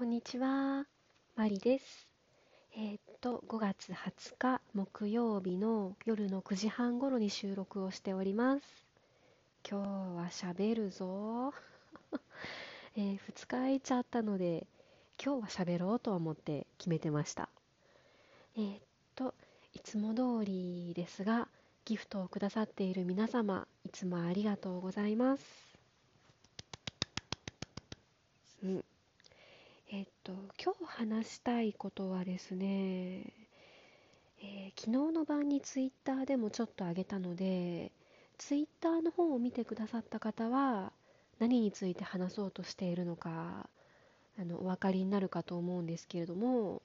こんにちは、マリです。えー、っと、5月20日木曜日の夜の9時半頃に収録をしております。今日はしゃべるぞ、えー、2日空いちゃったので、今日はしゃべろうと思って決めてました。えー、っと、いつも通りですが、ギフトをくださっている皆様、いつもありがとうございます。うんえっと、今日話したいことはですね、えー、昨日の晩にツイッターでもちょっとあげたので、ツイッターの方を見てくださった方は、何について話そうとしているのか、あのお分かりになるかと思うんですけれども、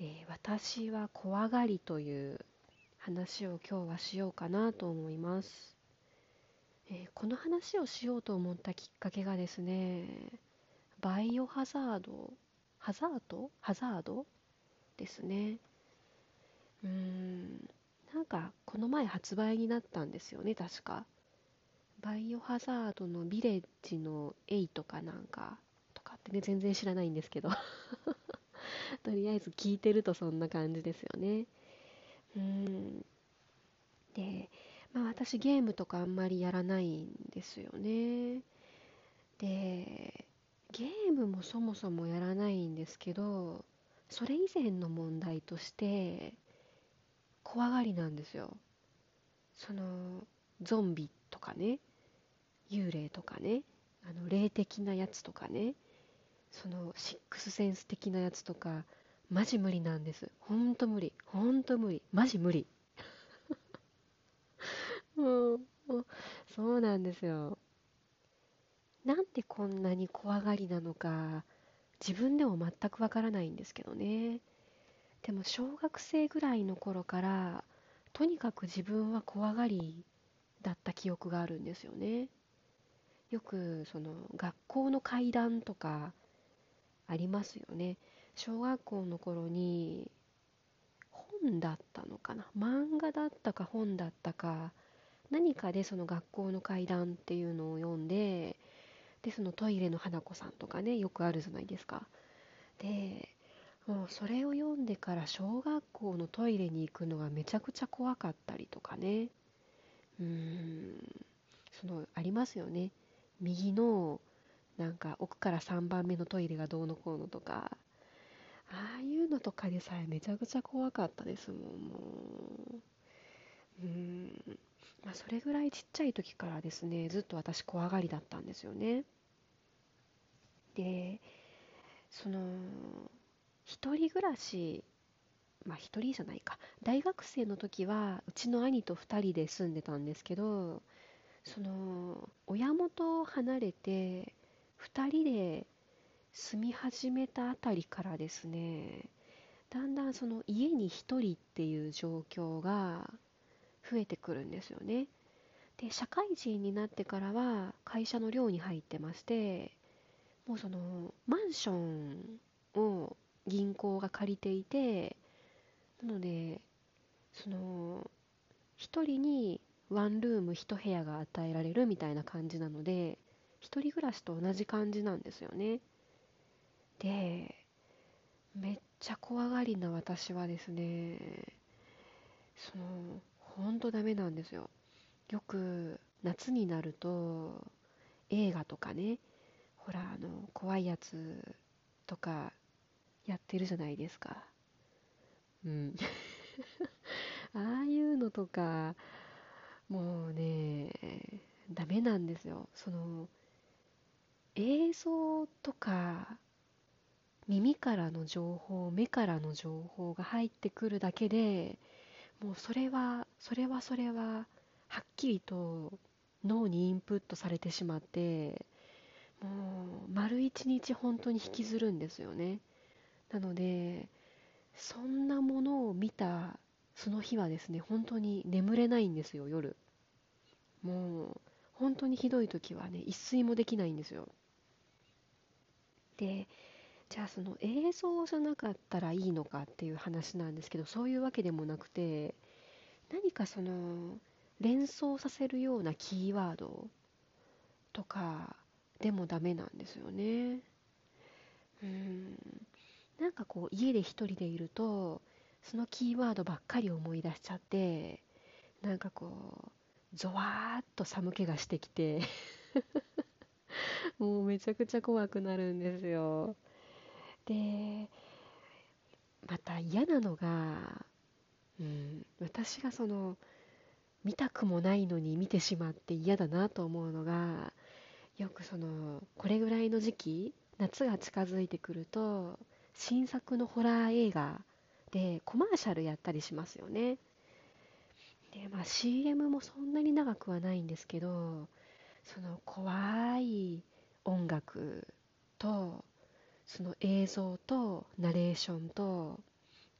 えー、私は怖がりという話を今日はしようかなと思います。えー、この話をしようと思ったきっかけがですね、バイオハザードハザードハザード？ですね。うーん。なんかこの前発売になったんですよね確か。バイオハザードのビレッジの8かなんかとかってね全然知らないんですけど。とりあえず聞いてるとそんな感じですよね。うん。でまあ私ゲームとかあんまりやらないんですよね。でゲームもそもそもやらないんですけどそれ以前の問題として怖がりなんですよ。そのゾンビとかね幽霊とかねあの霊的なやつとかねそのシックスセンス的なやつとかマジ無理なんです。ほんと無理。ほんと無理。マジ無理。もうそうなんですよ。こんなに怖がりなのか自分でも全くわからないんですけどね。でも小学生ぐらいの頃からとにかく自分は怖がりだった記憶があるんですよね。よくその学校の階段とかありますよね。小学校の頃に本だったのかな？漫画だったか本だったか何かでその学校の階段っていうのを読んででそのトイレの花子さんとかねよくあるじゃないですか。でもうそれを読んでから小学校のトイレに行くのがめちゃくちゃ怖かったりとかね。うーん。そのありますよね。右のなんか奥から3番目のトイレがどうのこうのとか。ああいうのとかでさえめちゃくちゃ怖かったですもんもう。うーん。まあそれぐらいちっちゃい時からですねずっと私怖がりだったんですよね。でその一人暮らしまあ一人じゃないか。大学生の時はうちの兄と2人で住んでたんですけどその親元を離れて2人で住み始めたあたりからですねだんだんその家に1人っていう状況が増えてくるんですよね。で社会人になってからは会社の寮に入ってましてもうそのマンションを銀行が借りていてなのでその1人にワンルーム1部屋が与えられるみたいな感じなので1人暮らしと同じ感じなんですよね。でめっちゃ怖がりな私はですねそのほんとダメなんですよ。よく夏になると映画とかねほらあの怖いやつとかやってるじゃないですか。うん。ああいうのとかもうねダメなんですよ。その映像とか耳からの情報目からの情報が入ってくるだけでもうそれはそれはそれははっきりと脳にインプットされてしまってもう丸一日本当に引きずるんですよね。なのでそんなものを見たその日はですね本当に眠れないんですよ夜。もう本当にひどい時はね一睡もできないんですよ。でじゃあその映像じゃなかったらいいのかっていう話なんですけどそういうわけでもなくて何かその連想させるようなキーワードとかでもダメなんですよね。うん。なんかこう家で一人でいるとそのキーワードばっかり思い出しちゃってなんかこうゾワーッと寒気がしてきて もうめちゃくちゃ怖くなるんですよ。でまた嫌なのが、うん、私がその見たくもないのに見てしまって嫌だなと思うのがよくそのこれぐらいの時期夏が近づいてくると新作のホラー映画でコマーシャルやったりしますよね。で、まあ、CM もそんなに長くはないんですけどその怖い音楽とその映像とナレーションと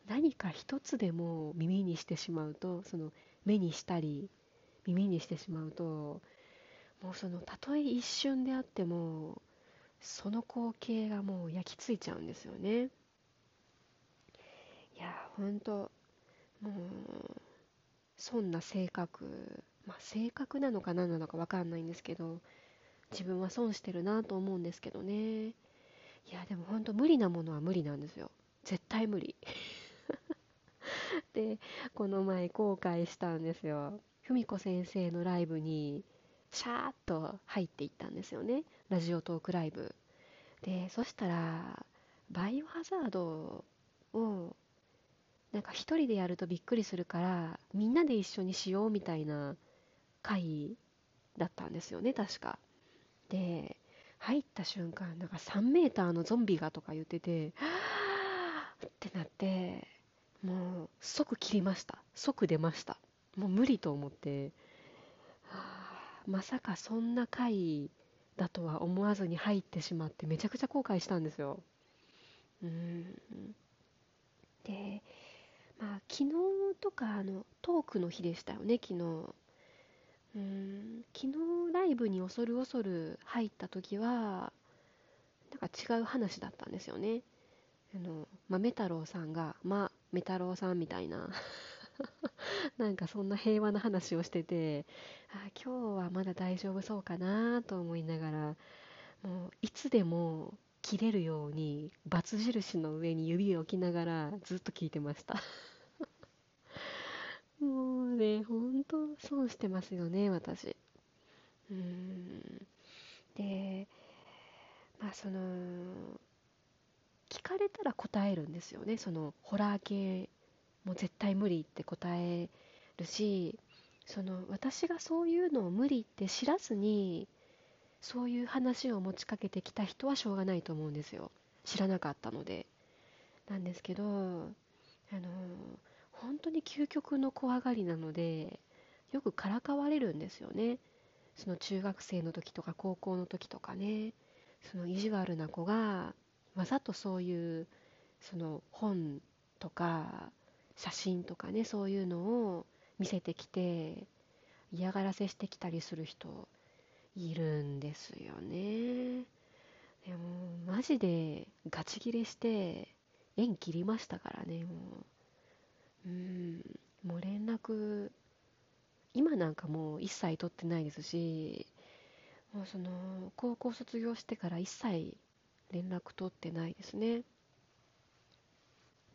何か一つでも耳にしてしまうとその目にしたり耳にしてしまうともうそのたとえ一瞬であってもその光景がもう焼き付いちゃうんですよね。いやほんともうそんな性格まあ性格なのか何なのか分かんないんですけど自分は損してるなと思うんですけどね。いやでもほんと無理なものは無理なんですよ。絶対無理。でこの前後悔したんですよ。文子先生のライブにシャーッと入っていったんですよね。ラジオトークライブ。でそしたらバイオハザードをなんか一人でやるとびっくりするからみんなで一緒にしようみたいな回だったんですよね確か。で入った瞬間なんか3メーターのゾンビがとか言っててはーってなってもう即切りました。即出ました。もう無理と思って。まさかそんな回だとは思わずに入ってしまってめちゃくちゃ後悔したんですよ。うん。でまあ昨日とかあのトークの日でしたよね昨日。うん。昨日ライブに恐る恐る入った時はなんか違う話だったんですよね。あの豆太郎さんが「まあメ太郎さん」みたいな。なんかそんな平和な話をしててあ今日はまだ大丈夫そうかなと思いながらもういつでも切れるようにバツ印の上に指を置きながらずっと聞いてました。もうねほんと損してますよね私。うん。でまあその聞かれたら答えるんですよねそのホラー系もう絶対無理って答えるしその私がそういうのを無理って知らずにそういう話を持ちかけてきた人はしょうがないと思うんですよ。知らなかったので。なんですけどあの本当に究極の怖がりなのでよくからかわれるんですよね。その中学生の時とか高校の時とかね。その意地悪な子がわざとそういうその本とか写真とかねそういうのを見せてきて嫌がらせしてきたりする人いるんですよね。でもマジでガチギレして縁切りましたからねもう。うんもう連絡今なんかもう一切取ってないですしもうその高校卒業してから一切連絡取ってないですね。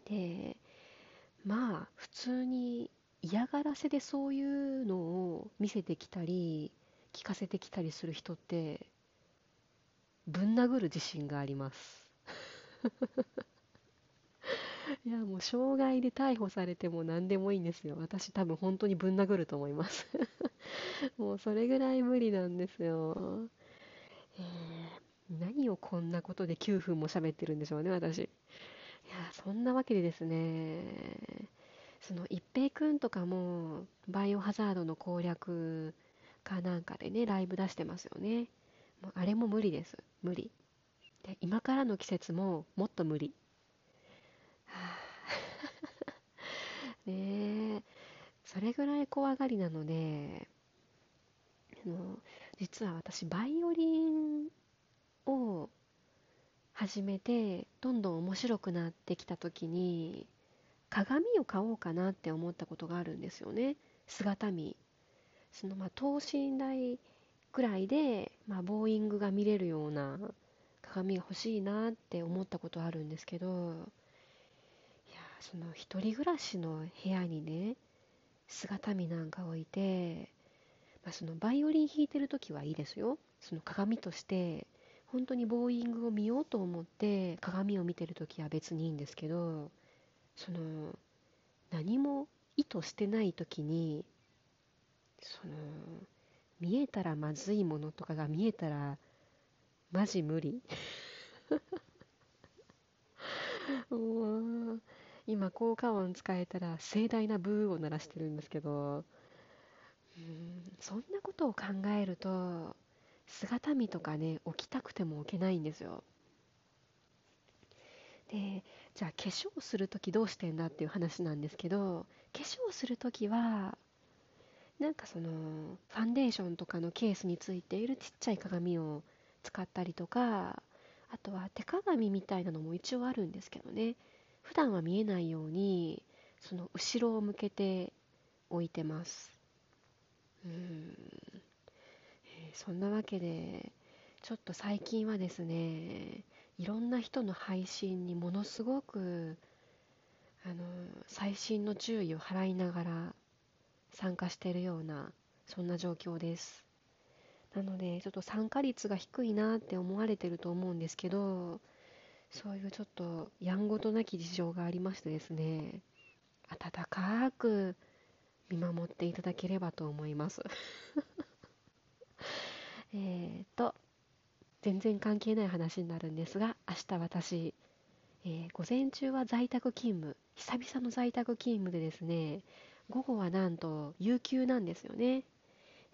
でまあ普通に嫌がらせでそういうのを見せてきたり聞かせてきたりする人ってぶん殴る自信があります。いやもう傷害で逮捕されても何でもいいんですよ。私多分本当にぶん殴ると思います。もうそれぐらい無理なんですよ、えー、何をこんなことで9分も喋ってるんでしょうね私。やそんなわけでですねその一平くんとかもバイオハザードの攻略かなんかでねライブ出してますよね。もうあれも無理です。無理。で今からの季節ももっと無理。はあ ねえ。それぐらい怖がりなのであの実は私バイオリンを始めてどんどん面白くなってきた時に鏡を買おうかなって思ったことがあるんですよね。姿見。そのまあ等身大ぐらいで、まあ、ボーイングが見れるような鏡が欲しいなって思ったことあるんですけどいやその一人暮らしの部屋にね姿見なんか置いて、まあ、そのバイオリン弾いてる時はいいですよ。その鏡として本当にボーイングを見ようと思って鏡を見てる時は別にいいんですけどその何も意図してない時にその見えたらまずいものとかが見えたらマジ無理。も う今効果音使えたら盛大なブーを鳴らしてるんですけどうんそんなことを考えると姿見とかね起きたくても起きないんですよ。でじゃあ化粧するときどうしてんだっていう話なんですけど化粧するときはなんかそのファンデーションとかのケースについているちっちゃい鏡を使ったりとかあとは手鏡みたいなのも一応あるんですけどね。普段は見えないようにその後ろを向けて置いてます。うん、そんなわけでちょっと最近はですねいろんな人の配信にものすごくあの細心の注意を払いながら参加しているようなそんな状況です。なのでちょっと参加率が低いなって思われてると思うんですけどそういうちょっとやんごとなき事情がありましてですね温かく見守っていただければと思います。えっと全然関係ない話になるんですが明日私、えー、午前中は在宅勤務久々の在宅勤務でですね午後はなんと有給なんですよね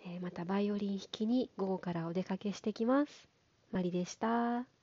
えー、またバイオリン弾きに午後からお出かけしてきます。マリでした。